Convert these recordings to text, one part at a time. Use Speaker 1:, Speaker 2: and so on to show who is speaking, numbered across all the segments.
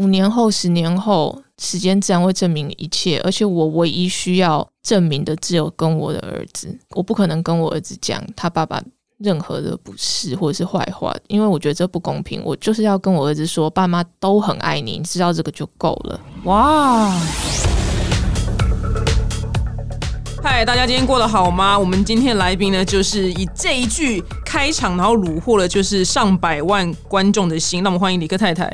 Speaker 1: 五年后、十年后，时间自然会证明一切。而且我唯一需要证明的只有跟我的儿子，我不可能跟我儿子讲他爸爸任何的不是或者是坏话，因为我觉得这不公平。我就是要跟我儿子说，爸妈都很爱你，你知道这个就够了。哇！
Speaker 2: 嗨，大家今天过得好吗？我们今天来宾呢，就是以这一句开场，然后虏获了就是上百万观众的心。那我们欢迎李克太太。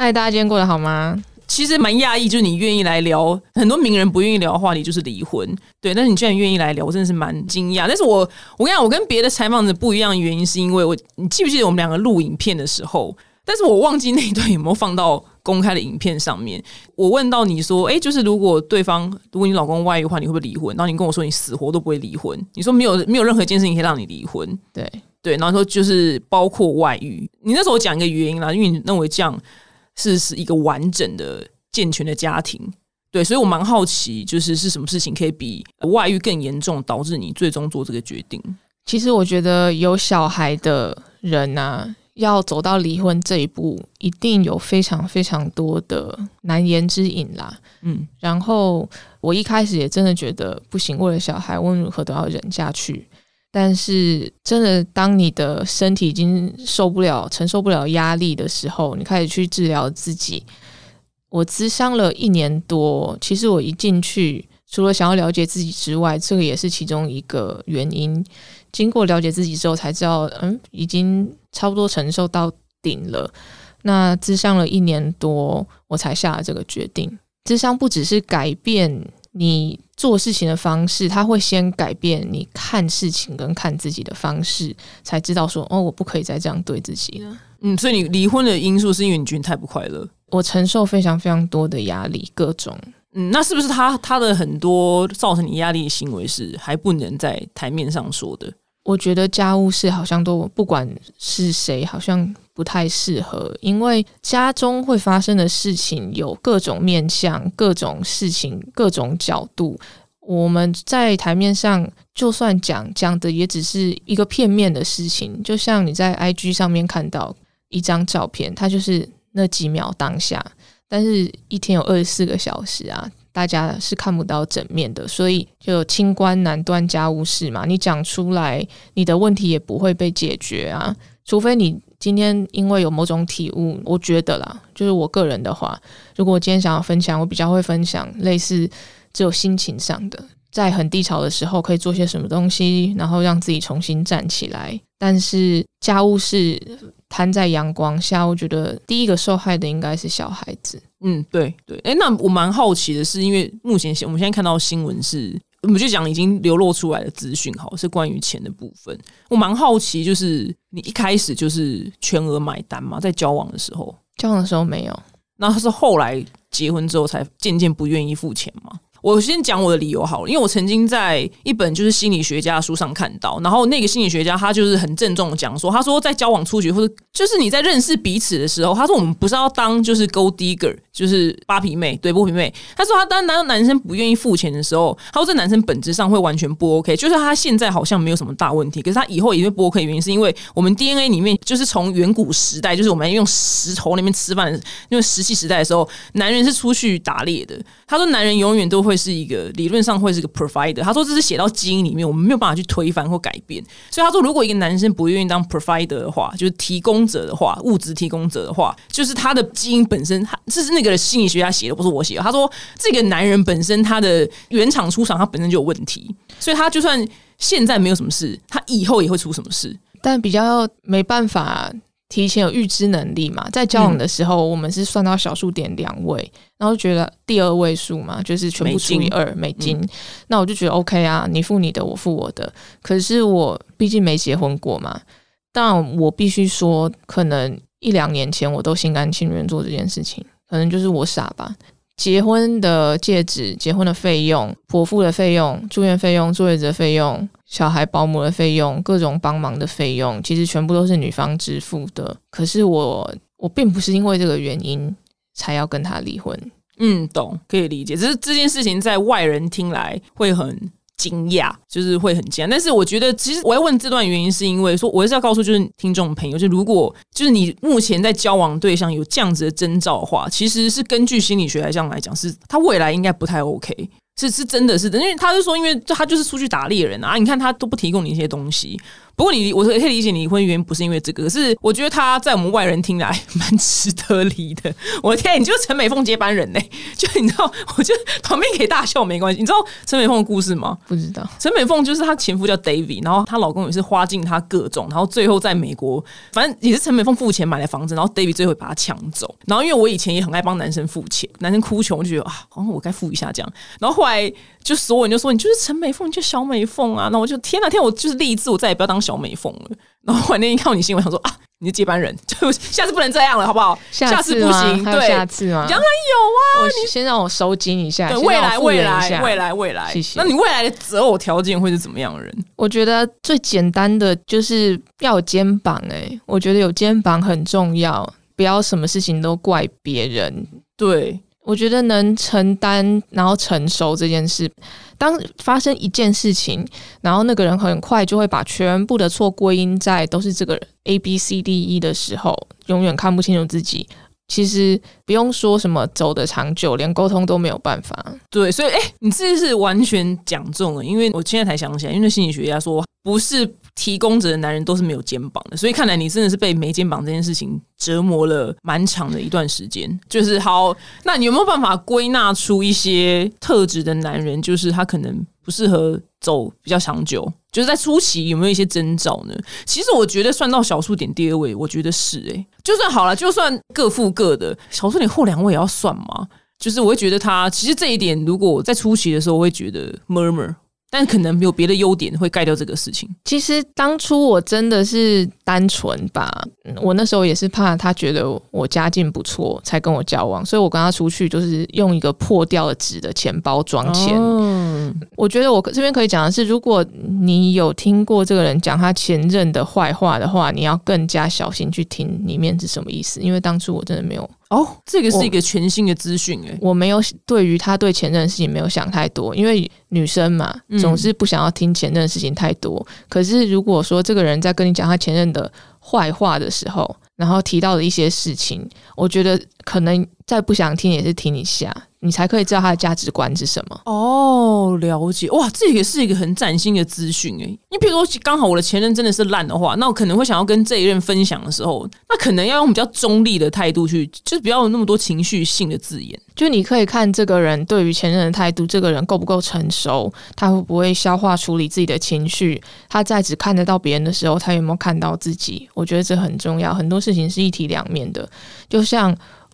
Speaker 1: 嗨，大家今天过得好吗？
Speaker 2: 其实蛮讶异，就是你愿意来聊很多名人不愿意聊的话题，就是离婚。对，但是你居然愿意来聊，我真的是蛮惊讶。但是我我跟你讲，我跟别的采访者不一样的原因，是因为我你记不记得我们两个录影片的时候？但是我忘记那一段有没有放到公开的影片上面。我问到你说，哎，就是如果对方如果你老公外遇的话，你会不会离婚？然后你跟我说你死活都不会离婚。你说没有没有任何一件事情可以让你离婚。
Speaker 1: 对
Speaker 2: 对，然后说就是包括外遇。你那时候讲一个原因啦，因为你认为这样是是一个完整的健全的家庭。对，所以我蛮好奇，就是是什么事情可以比外遇更严重，导致你最终做这个决定？
Speaker 1: 其实我觉得有小孩的人呐。要走到离婚这一步，一定有非常非常多的难言之隐啦。嗯，然后我一开始也真的觉得不行，为了小孩，无论如何都要忍下去。但是，真的当你的身体已经受不了、承受不了压力的时候，你开始去治疗自己。我咨商了一年多，其实我一进去，除了想要了解自己之外，这个也是其中一个原因。经过了解自己之后，才知道，嗯，已经差不多承受到顶了。那智商了一年多，我才下了这个决定。智商不只是改变你做事情的方式，他会先改变你看事情跟看自己的方式，才知道说，哦，我不可以再这样对自己了。
Speaker 2: 嗯，所以你离婚的因素是因为你觉得太不快乐，
Speaker 1: 我承受非常非常多的压力，各种。
Speaker 2: 嗯，那是不是他他的很多造成你压力的行为是还不能在台面上说的？
Speaker 1: 我觉得家务事好像都不管是谁，好像不太适合，因为家中会发生的事情有各种面向、各种事情、各种角度。我们在台面上就算讲讲的，也只是一个片面的事情。就像你在 IG 上面看到一张照片，它就是那几秒当下，但是一天有二十四个小时啊。大家是看不到整面的，所以就清官难断家务事嘛。你讲出来，你的问题也不会被解决啊。除非你今天因为有某种体悟，我觉得啦，就是我个人的话，如果我今天想要分享，我比较会分享类似只有心情上的，在很低潮的时候可以做些什么东西，然后让自己重新站起来。但是家务事摊在阳光下，我觉得第一个受害的应该是小孩子。
Speaker 2: 嗯，对对，哎，那我蛮好奇的是，因为目前我们现在看到新闻是，我们就讲已经流露出来的资讯，好是关于钱的部分。我蛮好奇，就是你一开始就是全额买单嘛，在交往的时候，
Speaker 1: 交往的时候没有，
Speaker 2: 那是后来结婚之后才渐渐不愿意付钱嘛？我先讲我的理由好了，因为我曾经在一本就是心理学家的书上看到，然后那个心理学家他就是很郑重的讲说，他说在交往初期或者就是你在认识彼此的时候，他说我们不是要当就是 gold digger，就是扒皮妹，对剥皮妹。他说他当男男生不愿意付钱的时候，他说这男生本质上会完全不 OK，就是他现在好像没有什么大问题，可是他以后也会不 OK，原因是因为我们 DNA 里面就是从远古时代，就是我们用石头那边吃饭，因为石器时代的时候，男人是出去打猎的。他说男人永远都会是一个理论上会是个 provider。他说这是写到基因里面，我们没有办法去推翻或改变。所以他说，如果一个男生不愿意当 provider 的话，就是提供者的话，物质提供者的话，就是他的基因本身，他这是那个心理学家写的，不是我写的。他说这个男人本身他的原厂出厂，他本身就有问题，所以他就算现在没有什么事，他以后也会出什么事。
Speaker 1: 但比较没办法提前有预知能力嘛，在交往的时候，我们是算到小数点两位。然后觉得第二位数嘛，就是全部除以二美金，那我就觉得 OK 啊，你付你的，我付我的。可是我毕竟没结婚过嘛，但我必须说，可能一两年前我都心甘情愿做这件事情，可能就是我傻吧。结婚的戒指、结婚的费用、婆父的费用、住院费用、坐月子的费用、小孩保姆的费用、各种帮忙的费用，其实全部都是女方支付的。可是我，我并不是因为这个原因。才要跟他离婚，
Speaker 2: 嗯，懂，可以理解。只是这件事情在外人听来会很惊讶，就是会很惊讶。但是我觉得，其实我要问这段原因，是因为说我是要告诉就是听众朋友，就如果就是你目前在交往对象有这样子的征兆的话，其实是根据心理学来讲来讲，是他未来应该不太 OK。是是真的是的，因为他是说，因为他就是出去打猎人啊，你看他都不提供你一些东西。不过你，我可以理解你离婚原因不是因为这个，可是我觉得他在我们外人听来蛮值得离的。我的天，你就是陈美凤接班人呢？就你知道，我就旁边可以大笑没关系。你知道陈美凤的故事吗？
Speaker 1: 不知道。
Speaker 2: 陈美凤就是她前夫叫 David，然后她老公也是花尽她各种，然后最后在美国，反正也是陈美凤付钱买的房子，然后 David 最后把她抢走。然后因为我以前也很爱帮男生付钱，男生哭穷，我就觉得啊，好像我该付一下这样。然后后来就所有人就说你就是陈美凤，你就小美凤啊。那我就天哪天，我就是立志，我再也不要当小美凤了。然后我那天看到你新闻，想说啊，你是接班人，就下次不能这样了，好不好？
Speaker 1: 下
Speaker 2: 次不行，对，
Speaker 1: 下次吗？
Speaker 2: 当然有啊，
Speaker 1: 你先让我收紧一下，
Speaker 2: 未来未来未来未来，
Speaker 1: 谢谢。
Speaker 2: 那你未来的择偶条件会是怎么样的人？
Speaker 1: 我觉得最简单的就是要有肩膀，哎，我觉得有肩膀很重要，不要什么事情都怪别人。
Speaker 2: 对。
Speaker 1: 我觉得能承担，然后成熟这件事，当发生一件事情，然后那个人很快就会把全部的错归因在都是这个 A B C D E 的时候，永远看不清楚自己。其实不用说什么走得长久，连沟通都没有办法。
Speaker 2: 对，所以哎，你这是完全讲中了，因为我现在才想起来，因为心理学家说不是提供者的男人都是没有肩膀的，所以看来你真的是被没肩膀这件事情折磨了蛮长的一段时间。就是好，那你有没有办法归纳出一些特质的男人，就是他可能不适合走比较长久？就是在初期有没有一些征兆呢？其实我觉得算到小数点第二位，我觉得是哎，就算好了，就算各付各的，小数点后两位也要算吗？就是我会觉得他其实这一点，如果在初期的时候，我会觉得 murmur。但可能没有别的优点会盖掉这个事情。
Speaker 1: 其实当初我真的是单纯吧，我那时候也是怕他觉得我家境不错才跟我交往，所以我跟他出去就是用一个破掉了纸的钱包装钱。我觉得我这边可以讲的是，如果你有听过这个人讲他前任的坏话的话，你要更加小心去听里面是什么意思，因为当初我真的没有。
Speaker 2: 哦，这个是一个全新的资讯诶，
Speaker 1: 我没有对于他对前任的事情没有想太多，因为女生嘛，总是不想要听前任的事情太多。可是如果说这个人在跟你讲他前任的坏话的时候，然后提到的一些事情，我觉得可能再不想听也是听一下。你才可以知道他的价值观是什么
Speaker 2: 哦，了解哇，这也是一个很崭新的资讯哎。你比如说，刚好我的前任真的是烂的话，那我可能会想要跟这一任分享的时候，那可能要用比较中立的态度去，就是不要有那么多情绪性的字眼。
Speaker 1: 就你可以看这个人对于前任的态度，这个人够不够成熟，他会不会消化处理自己的情绪，他在只看得到别人的时候，他有没有看到自己？我觉得这很重要。很多事情是一体两面的，就像。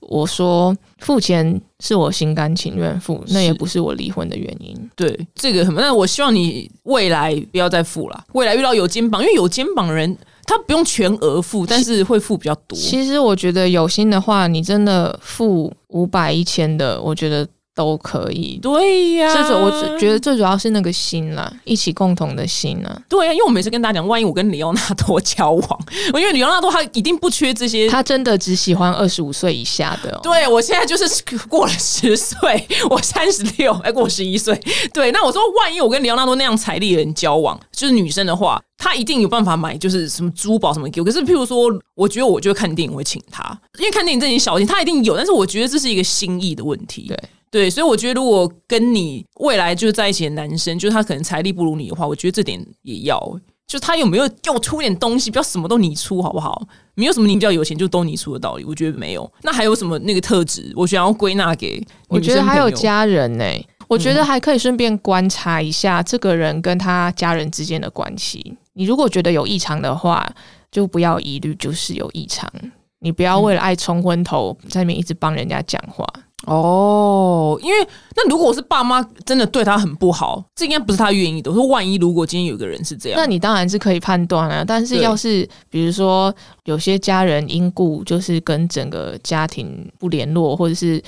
Speaker 1: 我说付钱是我心甘情愿付，那也不是我离婚的原因。
Speaker 2: 对，这个什么？那我希望你未来不要再付了。未来遇到有肩膀，因为有肩膀的人，他不用全额付，但是会付比较多。
Speaker 1: 其实我觉得有心的话，你真的付五百一千的，我觉得。都可以，
Speaker 2: 对呀。
Speaker 1: 最主我只觉得最主要是那个心啦，一起共同的心啦。
Speaker 2: 对呀，因为我每次跟大家讲，万一我跟里奥纳多交往，因为里奥纳多他一定不缺这些，
Speaker 1: 他真的只喜欢二十五岁以下的。
Speaker 2: 对我现在就是过了十岁，我三十六，哎，过十一岁。对，那我说，万一我跟里奥纳多那样财力的人交往，就是女生的话，他一定有办法买，就是什么珠宝什么给我。可是，譬如说，我觉得我就会看电影会请他，因为看电影这点小钱他一定有，但是我觉得这是一个心意的问题。
Speaker 1: 对。
Speaker 2: 对，所以我觉得如果跟你未来就是在一起的男生，就是他可能财力不如你的话，我觉得这点也要，就他有没有给我出点东西，不要什么都你出，好不好？没有什么你比较有钱就都你出的道理，我觉得没有。那还有什么那个特质？我想要归纳给，
Speaker 1: 我觉得还有家人呢。我觉得还可以顺便观察一下这个人跟他家人之间的关系。你如果觉得有异常的话，就不要疑虑，就是有异常。你不要为了爱冲昏头，在那边一直帮人家讲话。
Speaker 2: 哦，因为那如果我是爸妈真的对他很不好，这应该不是他愿意的。我说万一如果今天有个人是这样，
Speaker 1: 那你当然是可以判断啊。但是要是比如说有些家人因故就是跟整个家庭不联络，或者是。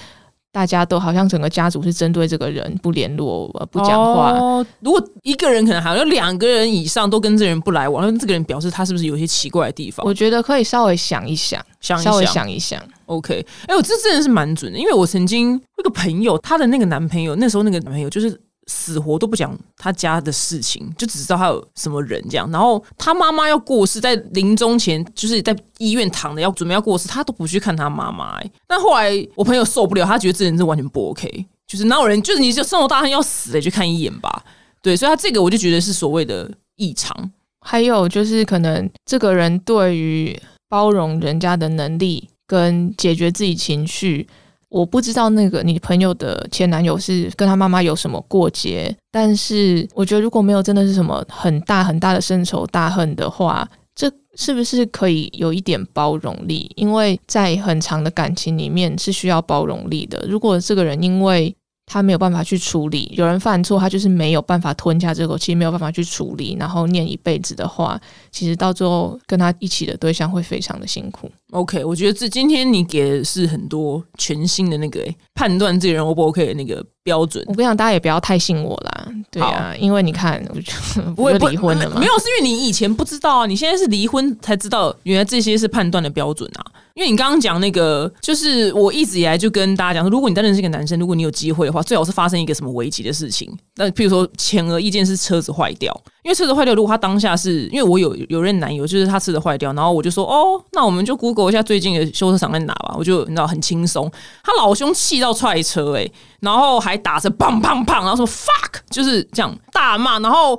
Speaker 1: 大家都好像整个家族是针对这个人不联络、不讲话。
Speaker 2: 如果一个人可能还有两个人以上都跟这个人不来往，那这个人表示他是不是有些奇怪的地方？
Speaker 1: 我觉得可以稍微想一想，稍微想一想。
Speaker 2: OK，哎，我这真的是蛮准的，因为我曾经那个朋友，她的那个男朋友，那时候那个男朋友就是死活都不讲他家的事情，就只知道他有什么人这样。然后他妈妈要过世，在临终前就是在医院躺着要准备要过世，他都不去看他妈妈。哎，但后来我朋友受不了，他觉得这人是完全不 OK，就是哪有人就是你就生活大恨要死了去看一眼吧？对，所以他这个我就觉得是所谓的异常。
Speaker 1: 还有就是可能这个人对于包容人家的能力跟解决自己情绪。我不知道那个你朋友的前男友是跟他妈妈有什么过节，但是我觉得如果没有真的是什么很大很大的深仇大恨的话，这是不是可以有一点包容力？因为在很长的感情里面是需要包容力的。如果这个人因为他没有办法去处理，有人犯错，他就是没有办法吞下这口气，没有办法去处理，然后念一辈子的话，其实到最后跟他一起的对象会非常的辛苦。
Speaker 2: OK，我觉得这今天你给的是很多全新的那个判断这个人 O 不 OK 的那个标准。
Speaker 1: 我跟你讲，大家也不要太信我啦，对啊，因为你看，不会离婚的嘛，
Speaker 2: 没有，是因为你以前不知道啊，你现在是离婚才知道，原来这些是判断的标准啊。因为你刚刚讲那个，就是我一直以来就跟大家讲说，如果你单纯是一个男生，如果你有机会的话，最好是发生一个什么危急的事情。那譬如说，前额一件是车子坏掉，因为车子坏掉，如果他当下是因为我有有任男友，就是他车子坏掉，然后我就说，哦，那我们就 Google 一下最近的修车厂在哪吧，我就你知道很轻松。他老兄气到踹车，哎，然后还打着砰砰砰，然后说 fuck，就是这样大骂，然后。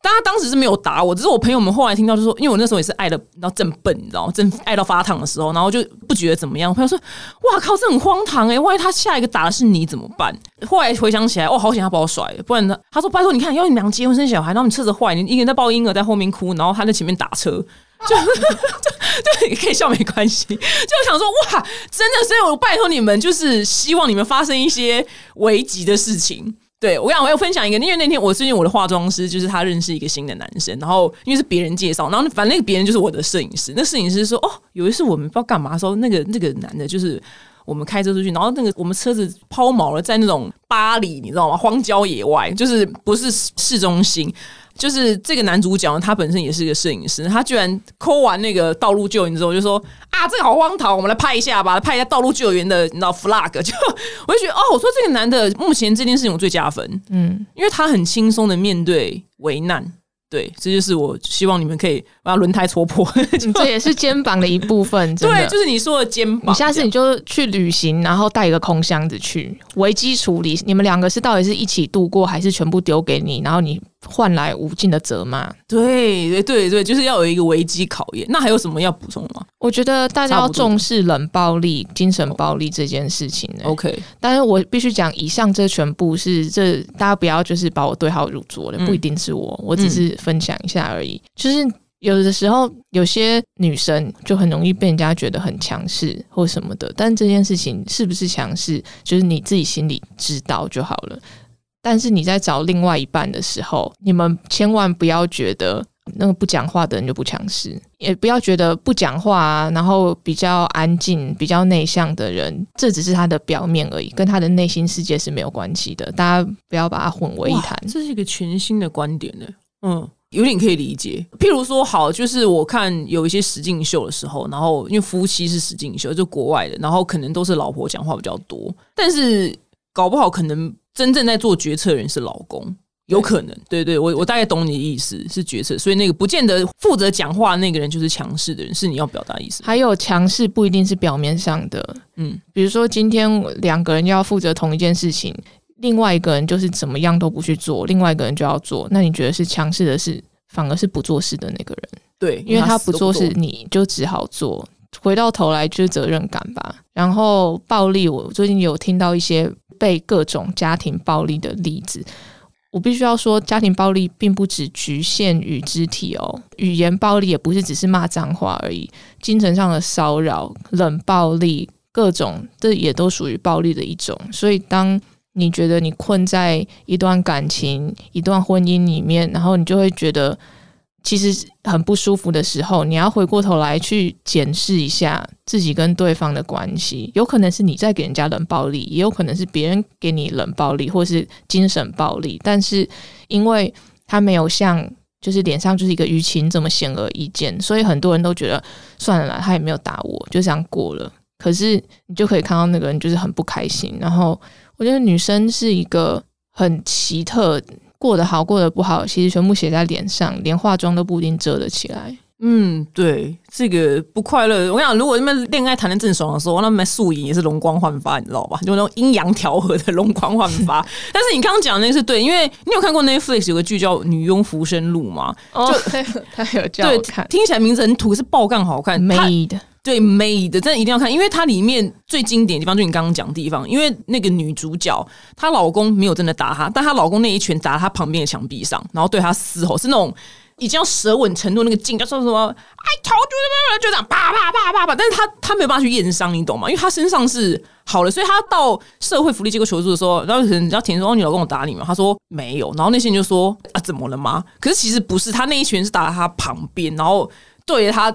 Speaker 2: 但他当时是没有打我，只是我朋友们后来听到就说，因为我那时候也是爱的，然后正笨，你知道吗？正爱到发烫的时候，然后就不觉得怎么样。朋友说：“哇靠，这很荒唐哎！万一他下一个打的是你怎么办？”后来回想起来，哦，好险他把我甩了，不然他他说：“拜托，你看，要你们俩结婚生小孩，然后你车子坏，你一个人在抱婴儿在后面哭，然后他在前面打车，就对，可以笑没关系。”就想说：“哇，真的，所以我拜托你们，就是希望你们发生一些危急的事情。”对，我讲我要分享一个，因为那天我最近我的化妆师就是他认识一个新的男生，然后因为是别人介绍，然后反正那个别人就是我的摄影师。那摄影师说：“哦，有一次我们不知道干嘛的时候，那个那个男的就是我们开车出去，然后那个我们车子抛锚了，在那种巴黎，你知道吗？荒郊野外，就是不是市中心。”就是这个男主角，他本身也是一个摄影师，他居然抠完那个道路救援之后，就说啊，这个好荒唐，我们来拍一下吧，拍一下道路救援的，你知道 flag，就我就觉得哦，我说这个男的目前这件事情我最加分，嗯，因为他很轻松的面对危难。对，这就是我希望你们可以把轮胎戳破。
Speaker 1: 这也是肩膀的一部分。
Speaker 2: 对，就是你说的肩膀。
Speaker 1: 你下次你就去旅行，然后带一个空箱子去危机处理。你们两个是到底是一起度过，还是全部丢给你？然后你。换来无尽的责骂，
Speaker 2: 对对对对，就是要有一个危机考验。那还有什么要补充吗？
Speaker 1: 我觉得大家要重视冷暴力、精神暴力这件事情。
Speaker 2: OK，
Speaker 1: 但是我必须讲，以上这全部是这，大家不要就是把我对号入座了，不一定是我，我只是分享一下而已。就是有的时候，有些女生就很容易被人家觉得很强势或什么的，但这件事情是不是强势，就是你自己心里知道就好了。但是你在找另外一半的时候，你们千万不要觉得那个不讲话的人就不强势，也不要觉得不讲话，啊然后比较安静、比较内向的人，这只是他的表面而已，跟他的内心世界是没有关系的。大家不要把它混为一谈。
Speaker 2: 这是一个全新的观点呢，嗯，有点可以理解。譬如说，好，就是我看有一些实境秀的时候，然后因为夫妻是实境秀，就国外的，然后可能都是老婆讲话比较多，但是搞不好可能。真正在做决策的人是老公，有可能，对对，我我大概懂你的意思，是决策，所以那个不见得负责讲话那个人就是强势的人，是你要表达意思。
Speaker 1: 还有强势不一定是表面上的，嗯，比如说今天两个人要负责同一件事情，另外一个人就是怎么样都不去做，另外一个人就要做，那你觉得是强势的是，反而是不做事的那个人，
Speaker 2: 对，
Speaker 1: 因为他不做。事，你就只好做，回到头来就是责任感吧。然后暴力，我最近有听到一些。被各种家庭暴力的例子，我必须要说，家庭暴力并不只局限于肢体哦，语言暴力也不是只是骂脏话而已，精神上的骚扰、冷暴力，各种这也都属于暴力的一种。所以，当你觉得你困在一段感情、一段婚姻里面，然后你就会觉得。其实很不舒服的时候，你要回过头来去检视一下自己跟对方的关系。有可能是你在给人家冷暴力，也有可能是别人给你冷暴力，或是精神暴力。但是因为他没有像就是脸上就是一个淤青这么显而易见，所以很多人都觉得算了啦，他也没有打我，就这样过了。可是你就可以看到那个人就是很不开心。然后我觉得女生是一个。很奇特，过得好过得不好，其实全部写在脸上，连化妆都不一定遮得起来。
Speaker 2: 嗯，对，这个不快乐。我跟你讲，如果那边恋爱谈的正爽的时候，那边素颜也是容光焕发，你知道吧？就那种阴阳调和的容光焕发。但是你刚刚讲那个是对，因为你有看过 Netflix 有个剧叫《女佣浮生录》吗？
Speaker 1: 哦他有叫我看，
Speaker 2: 听起来名字很土，是爆干好看
Speaker 1: ，made
Speaker 2: 对美的真的一定要看，因为它里面最经典的地方就你刚刚讲的地方，因为那个女主角她老公没有真的打她，但她老公那一拳打她旁边的墙壁上，然后对她嘶吼，是那种。已经要舌吻程度那个劲，叫说什么？哎，头就就这样啪啪啪啪啪！但是他他没有办法去验伤，你懂吗？因为他身上是好了，所以他到社会福利机构求助的时候，然后人家填说：“哦，你老公有打你吗？”他说没有。然后那些人就说：“啊，怎么了吗？”可是其实不是，他那一拳是打在她旁边，然后对着他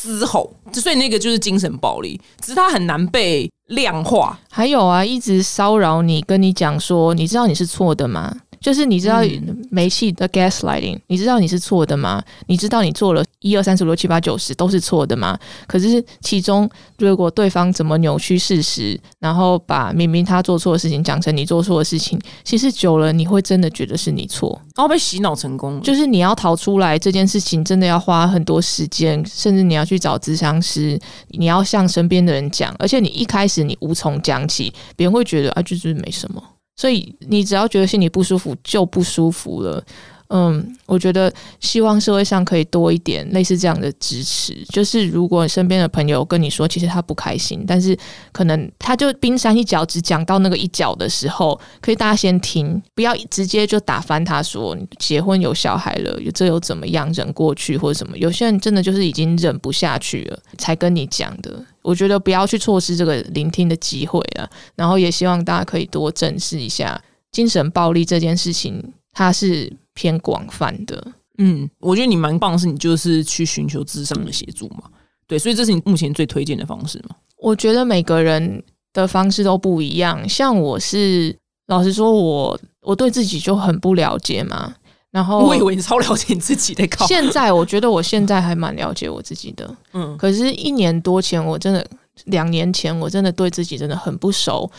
Speaker 2: 嘶吼，所以那个就是精神暴力，只是它很难被量化。
Speaker 1: 还有啊，一直骚扰你，跟你讲说：“你知道你是错的吗？”就是你知道煤气的 gaslighting，你知道你是错的吗？你知道你做了一二三四五六七八九十都是错的吗？可是其中如果对方怎么扭曲事实，然后把明明他做错的事情讲成你做错的事情，其实久了你会真的觉得是你错，
Speaker 2: 然后被洗脑成功。
Speaker 1: 就是你要逃出来这件事情，真的要花很多时间，甚至你要去找咨商师，你要向身边的人讲，而且你一开始你无从讲起，别人会觉得啊，就是没什么。所以你只要觉得心里不舒服，就不舒服了。嗯，我觉得希望社会上可以多一点类似这样的支持。就是如果身边的朋友跟你说，其实他不开心，但是可能他就冰山一角，只讲到那个一角的时候，可以大家先听，不要直接就打翻他说结婚有小孩了，这又怎么样？忍过去或者什么？有些人真的就是已经忍不下去了，才跟你讲的。我觉得不要去错失这个聆听的机会了。然后也希望大家可以多正视一下精神暴力这件事情，它是。偏广泛的，
Speaker 2: 嗯，我觉得你蛮棒，是你就是去寻求智商的协助嘛，对，所以这是你目前最推荐的方式吗？
Speaker 1: 我觉得每个人的方式都不一样，像我是老实说，我我对自己就很不了解嘛，然后
Speaker 2: 我以为你超了解你自己的，
Speaker 1: 现在我觉得我现在还蛮了解我自己的，嗯，可是，一年多前我真的，两年前我真的对自己真的很不熟，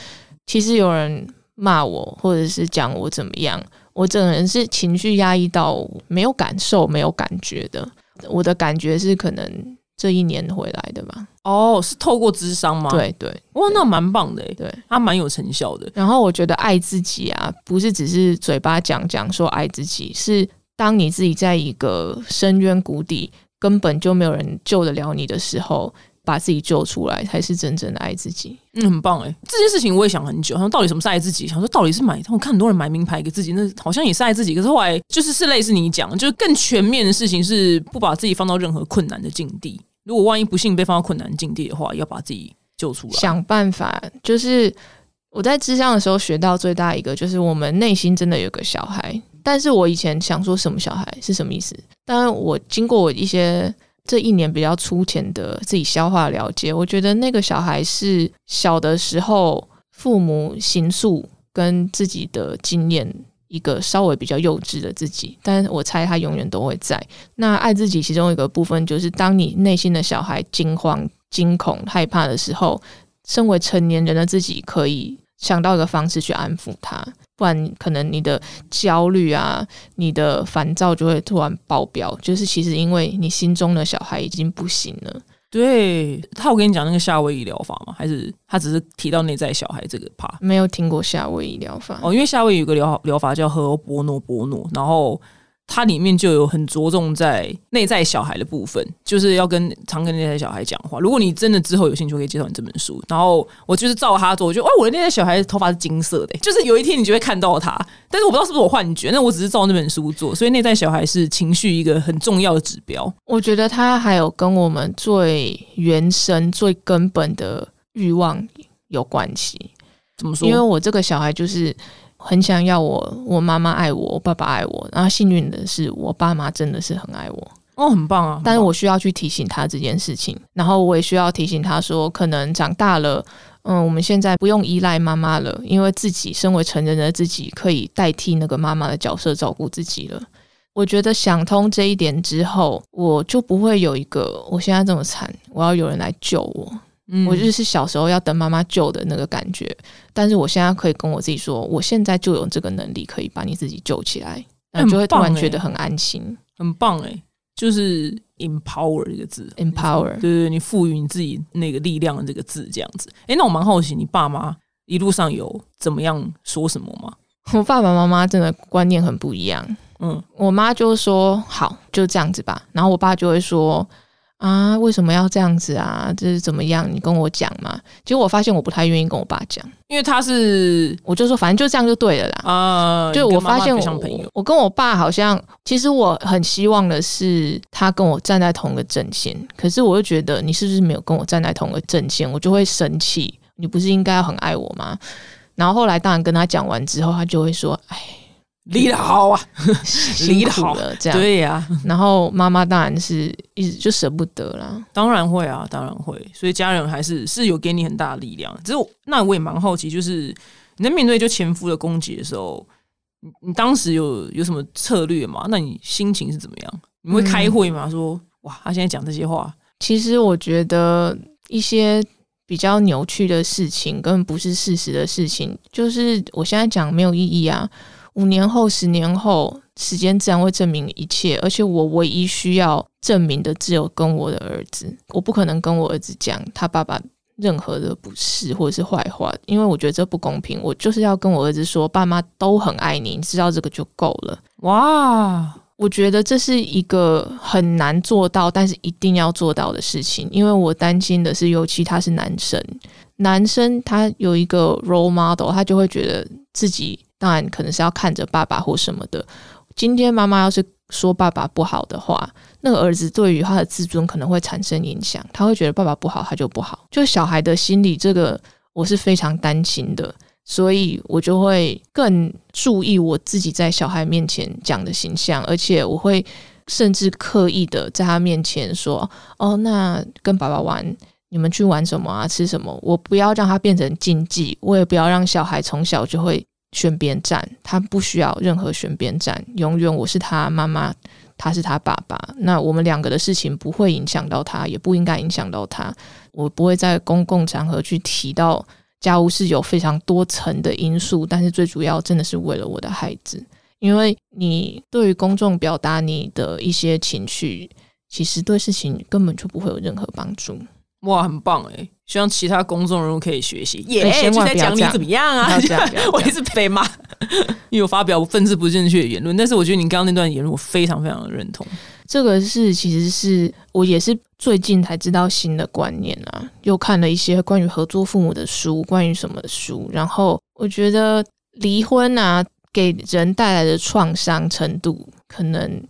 Speaker 1: 其实有人骂我，或者是讲我怎么样。我整个人是情绪压抑到没有感受、没有感觉的。我的感觉是可能这一年回来的吧。
Speaker 2: 哦，是透过智商吗？
Speaker 1: 对对，
Speaker 2: 哇，那蛮棒的，
Speaker 1: 对，
Speaker 2: 它蛮有成效的。
Speaker 1: 然后我觉得爱自己啊，不是只是嘴巴讲讲说爱自己，是当你自己在一个深渊谷底，根本就没有人救得了你的时候。把自己救出来，才是真正的爱自己。
Speaker 2: 嗯，很棒哎！这件事情我也想很久，想到底什么是爱自己？想说到底是买，我看很多人买名牌给自己，那好像也是爱自己。可是后来就是是类似你讲，就是更全面的事情，是不把自己放到任何困难的境地。如果万一不幸被放到困难境地的话，要把自己救出来，
Speaker 1: 想办法。就是我在智商的时候学到最大一个，就是我们内心真的有个小孩。但是我以前想说什么小孩是什么意思？当然，我经过我一些。这一年比较粗浅的自己消化了解，我觉得那个小孩是小的时候父母行诉跟自己的经验一个稍微比较幼稚的自己，但我猜他永远都会在。那爱自己其中一个部分就是，当你内心的小孩惊慌、惊恐、害怕的时候，身为成年人的自己可以想到一个方式去安抚他。不然，可能你的焦虑啊，你的烦躁就会突然爆表。就是其实，因为你心中的小孩已经不行了。
Speaker 2: 对他，我跟你讲那个夏威夷疗法吗？还是他只是提到内在小孩这个 part？
Speaker 1: 没有听过夏威夷疗法
Speaker 2: 哦，因为夏威夷有个疗疗法叫和波诺波诺，然后。它里面就有很着重在内在小孩的部分，就是要跟常跟内在小孩讲话。如果你真的之后有兴趣，可以介绍你这本书。然后我就是照他做，我觉得哦，我的内在小孩头发是金色的，就是有一天你就会看到他。但是我不知道是不是我幻觉，那我只是照那本书做，所以内在小孩是情绪一个很重要的指标。
Speaker 1: 我觉得他还有跟我们最原生、最根本的欲望有关系。
Speaker 2: 怎么说？
Speaker 1: 因为我这个小孩就是。很想要我，我妈妈爱我，我爸爸爱我。然后幸运的是，我爸妈真的是很爱我。
Speaker 2: 哦，很棒啊！
Speaker 1: 但是我需要去提醒他这件事情，然后我也需要提醒他说，可能长大了，嗯，我们现在不用依赖妈妈了，因为自己身为成人的自己可以代替那个妈妈的角色照顾自己了。我觉得想通这一点之后，我就不会有一个我现在这么惨，我要有人来救我。
Speaker 2: 嗯
Speaker 1: 我就是小时候要等妈妈救的那个感觉，但是我现在可以跟我自己说，我现在就有这个能力可以把你自己救起来，那
Speaker 2: 很
Speaker 1: 就会突然觉得很安心
Speaker 2: 很棒哎，就是 empower 这个字
Speaker 1: ，empower
Speaker 2: 对。对对，你赋予你自己那个力量的这个字，这样子。哎，那我蛮好奇，你爸妈一路上有怎么样说什么吗？
Speaker 1: 我爸爸妈妈真的观念很不一样，
Speaker 2: 嗯，
Speaker 1: 我妈就说好就这样子吧，然后我爸就会说啊为什么要这样子啊？这是怎么样？你跟我讲嘛。结果我发现我不太愿意跟我爸讲，
Speaker 2: 因为他是
Speaker 1: 我就说反正就这样就对了啦。
Speaker 2: 啊，
Speaker 1: 就我发现我跟我爸好像，其实我很希望的是他跟我站在同一个阵线，可是我又觉得你是不是没有跟我站在同一个阵线，我就会生气。你不是应该要很爱我吗？然后后来当然跟他讲完之后，他就会说：“哎，
Speaker 2: 离得好啊，离得好
Speaker 1: 了。”这样。
Speaker 2: 对呀、
Speaker 1: 然后妈妈当然是一直就舍不得啦。
Speaker 2: 当然会啊，当然会。所以家人还是是有给你很大的力量。只是那我也蛮好奇，就是你在面对就前夫的攻击的时候，你你当时有有什么策略吗？那你心情是怎么样？你会开会吗？说哇，他现在讲这些话，
Speaker 1: 其实我觉得一些比较扭曲的事情，根本不是事实的事情，就是我现在讲没有意义啊。五年后、十年后，时间自然会证明一切。而且我唯一需要证明的，只有跟我的儿子。我不可能跟我儿子讲他爸爸任何的不是或者是坏话，因为我觉得这不公平。我就是要跟我儿子说，爸妈都很爱你，你知道这个就够了。
Speaker 2: 哇，
Speaker 1: 我觉得这是一个很难做到，但是一定要做到的事情。因为我担心的是，尤其他是男生，男生他有一个 role model，他就会觉得自己当然可能是要看着爸爸或什么的。今天妈妈要是说爸爸不好的话，那个儿子对于他的自尊可能会产生影响，他会觉得爸爸不好，他就不好。就小孩的心理，这个我是非常担心的。所以我就会更注意我自己在小孩面前讲的形象，而且我会甚至刻意的在他面前说：“哦，那跟爸爸玩，你们去玩什么啊？吃什么？”我不要让他变成禁忌，我也不要让小孩从小就会选边站，他不需要任何选边站，永远我是他妈妈，他是他爸爸。那我们两个的事情不会影响到他，也不应该影响到他。我不会在公共场合去提到。家务是有非常多层的因素，但是最主要真的是为了我的孩子，因为你对于公众表达你的一些情绪，其实对事情根本就不会有任何帮助。
Speaker 2: 哇，很棒哎！希望其他公众人物可以学习。耶、
Speaker 1: 哎千
Speaker 2: 就在讲你怎么样啊 我也是被骂，因为我发表政治不正确的言论。但是我觉得你刚刚那段言论，我非常非常的认同。
Speaker 1: 这个是其实是我也是最近才知道新的观念啊，又看了一些关于合作父母的书，关于什么的书，然后我觉得离婚啊给人带来的创伤程度可能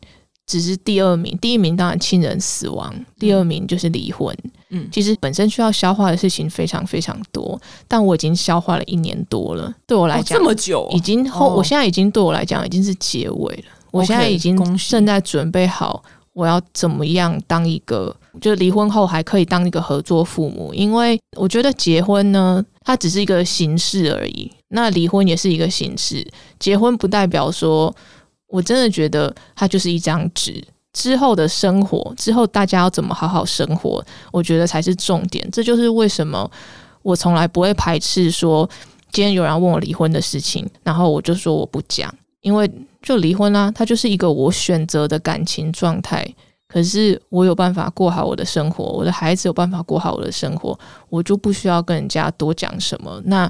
Speaker 1: 只是第二名，第一名当然亲人死亡，第二名就是离婚。
Speaker 2: 嗯
Speaker 1: 其实本身需要消化的事情非常非常多，但我已经消化了一年多了，对我来
Speaker 2: 哦
Speaker 1: 讲、
Speaker 2: 这么久
Speaker 1: 已经后，
Speaker 2: 哦
Speaker 1: 我现在已经对我来讲已经是结尾了。我现在已经正在准备好，我要怎么样当一个，就是离婚后还可以当一个合作父母。因为我觉得结婚呢，它只是一个形式而已，那离婚也是一个形式。结婚不代表说，我真的觉得它就是一张纸。之后的生活，之后大家要怎么好好生活，我觉得才是重点。这就是为什么我从来不会排斥说，今天有人问我离婚的事情，然后我就说我不讲，因为就离婚啦、它就是一个我选择的感情状态。可是我有办法过好我的生活，我的孩子有办法过好我的生活，我就不需要跟人家多讲什么。那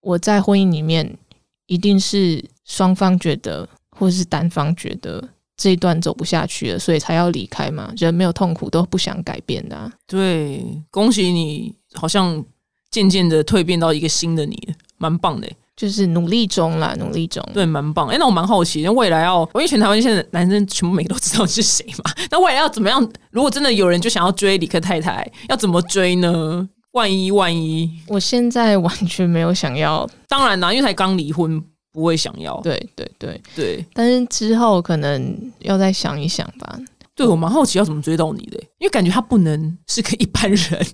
Speaker 1: 我在婚姻里面，一定是双方觉得，或是单方觉得这一段走不下去了，所以才要离开嘛。人没有痛苦都不想改变的、啊。
Speaker 2: 对，恭喜你，好像渐渐的蜕变到一个新的你，蛮棒的欸。
Speaker 1: 就是努力中啦，努力中。
Speaker 2: 对，蛮棒。哎、那我蛮好奇，那未来要，因为全台湾现在男生全部每个都知道你是谁嘛，那未来要怎么样？如果真的有人就想要追李克太太，要怎么追呢？万一万一，
Speaker 1: 我现在完全没有想要，
Speaker 2: 当然啦，因为才刚离婚，不会想要。
Speaker 1: 对对对，
Speaker 2: 对，
Speaker 1: 但是之后可能要再想一想吧。
Speaker 2: 对我蛮好奇要怎么追到你的欸、因为感觉他不能是个一般人，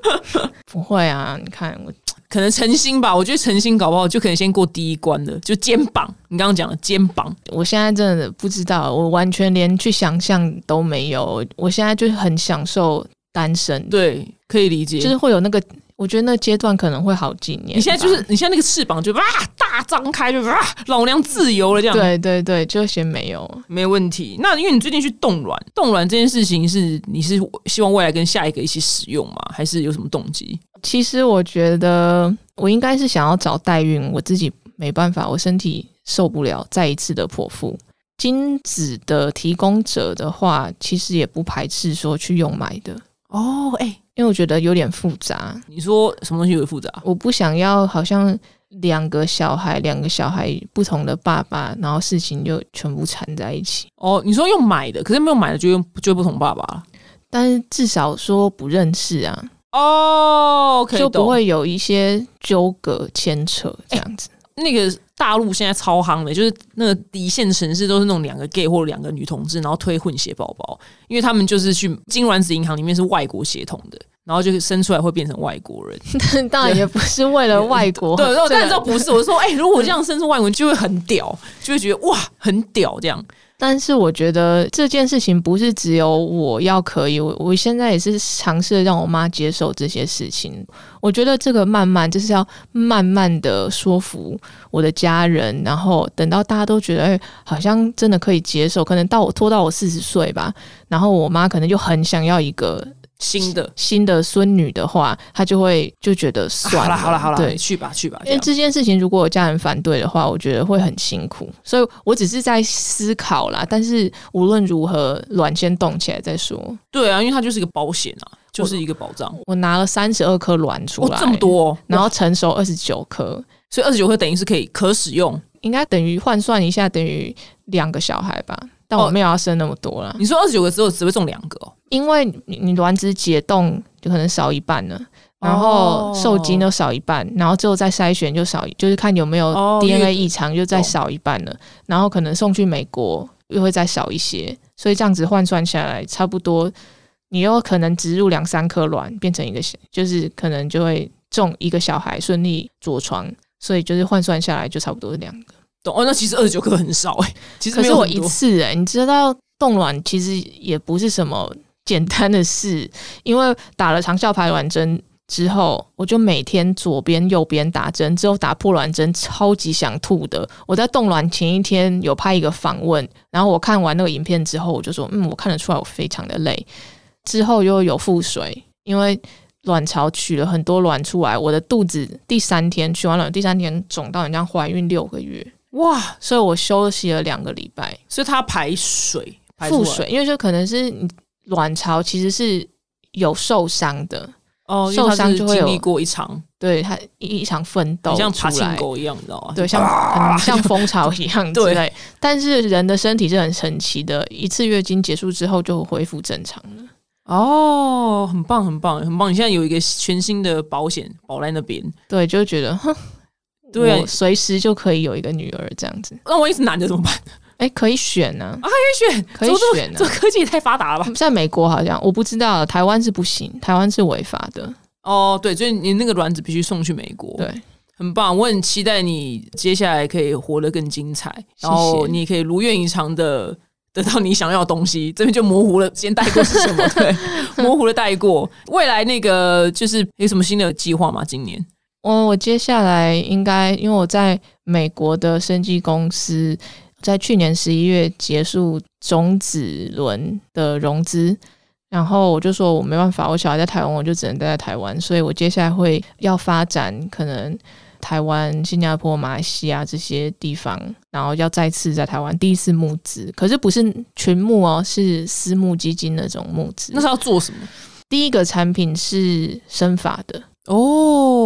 Speaker 1: 不会啊，你看我
Speaker 2: 可能诚心吧。我觉得诚心搞不好就可能先过第一关了，就肩膀。你刚刚讲的肩膀，
Speaker 1: 我现在真的不知道，我完全连去想象都没有。我现在就是很享受单身，
Speaker 2: 对，可以理解。
Speaker 1: 就是会有那个，我觉得那阶段可能会好几年吧。
Speaker 2: 你现在就是你现在那个翅膀就哇大张开，就哇老娘自由了这样。
Speaker 1: 对对对，就先没有。
Speaker 2: 没问题。那因为你最近去冻卵，冻卵这件事情是你是希望未来跟下一个一起使用吗？还是有什么动机？
Speaker 1: 其实我觉得我应该是想要找代孕，我自己没办法，我身体受不了再一次的剖腹。精子的提供者的话，其实也不排斥说去用买的
Speaker 2: 哦。哎，
Speaker 1: 因为我觉得有点复杂。
Speaker 2: 你说什么东西有点复杂？
Speaker 1: 我不想要好像两个小孩，两个小孩不同的爸爸，然后事情就全部缠在一起。
Speaker 2: 哦，你说用买的，可是没有买的就用就不同爸爸了。
Speaker 1: 但是至少说不认识啊。
Speaker 2: 哦，
Speaker 1: 就不会有一些纠葛牵扯这样子。
Speaker 2: 那个大陆现在超夯的，就是那个一线城市都是那种两个 gay 或者两个女同志，然后推混血宝宝，因为他们就是去金卵子银行里面是外国血统的，然后就是生出来会变成外国人。
Speaker 1: 当然也不是为了外国，
Speaker 2: 对，但你知道不是？我说，哎，如果这样生出外国人，就会很屌，就会觉得哇，很屌这样。
Speaker 1: 但是我觉得这件事情不是只有我要可以，我我现在也是尝试让我妈接受这些事情。我觉得这个慢慢就是要慢慢的说服我的家人，然后等到大家都觉得哎，好像真的可以接受，可能到我拖到我四十岁吧，然后我妈可能就很想要一个。
Speaker 2: 新的
Speaker 1: 新的孙女的话，他就会就觉得算
Speaker 2: 了，好了好了，
Speaker 1: 对，
Speaker 2: 去吧去吧。
Speaker 1: 因为这件事情，如果有家人反对的话，我觉得会很辛苦。所以我只是在思考啦。但是无论如何，卵先动起来再说。
Speaker 2: 对啊，因为它就是一个保险啊，就是一个保障。
Speaker 1: 我拿了三十二颗卵出来，
Speaker 2: 这么多，
Speaker 1: 然后成熟二十九颗，
Speaker 2: 所以二十九颗等于是可以可使用，
Speaker 1: 应该等于换算一下，等于两个小孩吧。但我没有要生那么多了。
Speaker 2: 你说二十九个之后只会中两个哦？
Speaker 1: 因为你你卵子解冻就可能少一半了，然后受精都少一半，然后之后再筛选就少，就是看有没有 DNA 异常就再少一半了，然后可能送去美国又会再少一些，所以这样子换算下来，差不多你又可能植入两三颗卵变成一个，就是可能就会中一个小孩顺利着床，所以就是换算下来就差不多是两个。
Speaker 2: 哦，那其实二十九颗很少哎，其实
Speaker 1: 可是我一次哎，你知道冻卵其实也不是什么简单的事，因为打了长效排卵针之后，我就每天左边右边打针，之后打破卵针，超级想吐的。我在冻卵前一天有拍一个访问，然后我看完那个影片之后，我就说，嗯，我看得出来我非常的累。之后又有腹水，因为卵巢取了很多卵出来，我的肚子第三天取完卵，第三天肿到人家怀孕六个月。哇！所以我休息了两个礼拜，
Speaker 2: 所以它排水、
Speaker 1: 腹水，因为就可能是你卵巢其实是有受伤的
Speaker 2: 哦，
Speaker 1: 受伤就会
Speaker 2: 经历过一场，
Speaker 1: 对它一场奋斗，
Speaker 2: 像爬行狗一样，你知道吗？
Speaker 1: 对，像像蜂巢一样 之类。但是人的身体是很神奇的，一次月经结束之后就恢复正常了。
Speaker 2: 哦，很棒，很棒，很棒！你现在有一个全新的保险保在那边，
Speaker 1: 对，就觉得哼。对，随时就可以有一个女儿这样子。
Speaker 2: 那我一是男的怎么办？
Speaker 1: 哎，可以选呢。
Speaker 2: 啊，可以选，
Speaker 1: 可以选。
Speaker 2: 这科技也太发达了吧？
Speaker 1: 在美国好像我不知道，台湾是不行，台湾是违法的。
Speaker 2: 哦，对，所以你那个卵子必须送去美国。
Speaker 1: 对，
Speaker 2: 很棒。我很期待你接下来可以活得更精彩，然后你可以如愿以偿的得到你想要的东西。这边就模糊了，先带过是什么？对，模糊的带过。未来那个就是有什么新的计划吗？今年？
Speaker 1: 我我接下来应该，因为我在美国的生技公司，在去年十一月结束种子轮的融资，然后我就说我没办法，我小孩在台湾，我就只能待在台湾，所以我接下来会要发展可能台湾、新加坡、马来西亚这些地方，然后要再次在台湾第一次募资，可是不是群募哦，是私募基金那种募资。
Speaker 2: 那是要做什么？
Speaker 1: 第一个产品是生发的。
Speaker 2: 哦，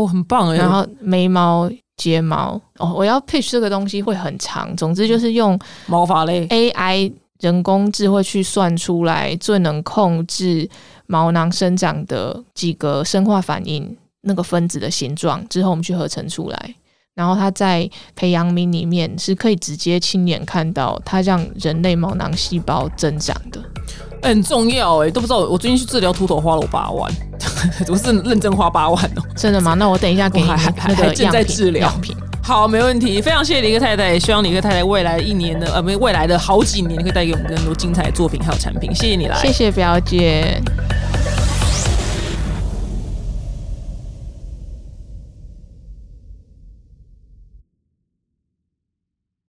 Speaker 2: 很棒哎！
Speaker 1: 然后眉毛、睫毛哦，我要 pitch 这个东西会很长。总之就是用
Speaker 2: 毛发类
Speaker 1: AI 人工智慧去算出来最能控制毛囊生长的几个生化反应，那个分子的形状之后，我们去合成出来。然后他在培养皿里面是可以直接亲眼看到它让人类毛囊细胞增长的。
Speaker 2: 很重要哎，都不知道我最近去治疗秃头花了我八万，我是认真花八万哦。
Speaker 1: 真的吗？那我等一下给你那个
Speaker 2: 正在治疗
Speaker 1: 品。
Speaker 2: 好，没问题。非常谢谢李克太太，希望李克太太未来一年的呃，没，未来的好几年可以带给我们更多精彩的作品还有产品。谢谢你来，
Speaker 1: 谢谢表姐。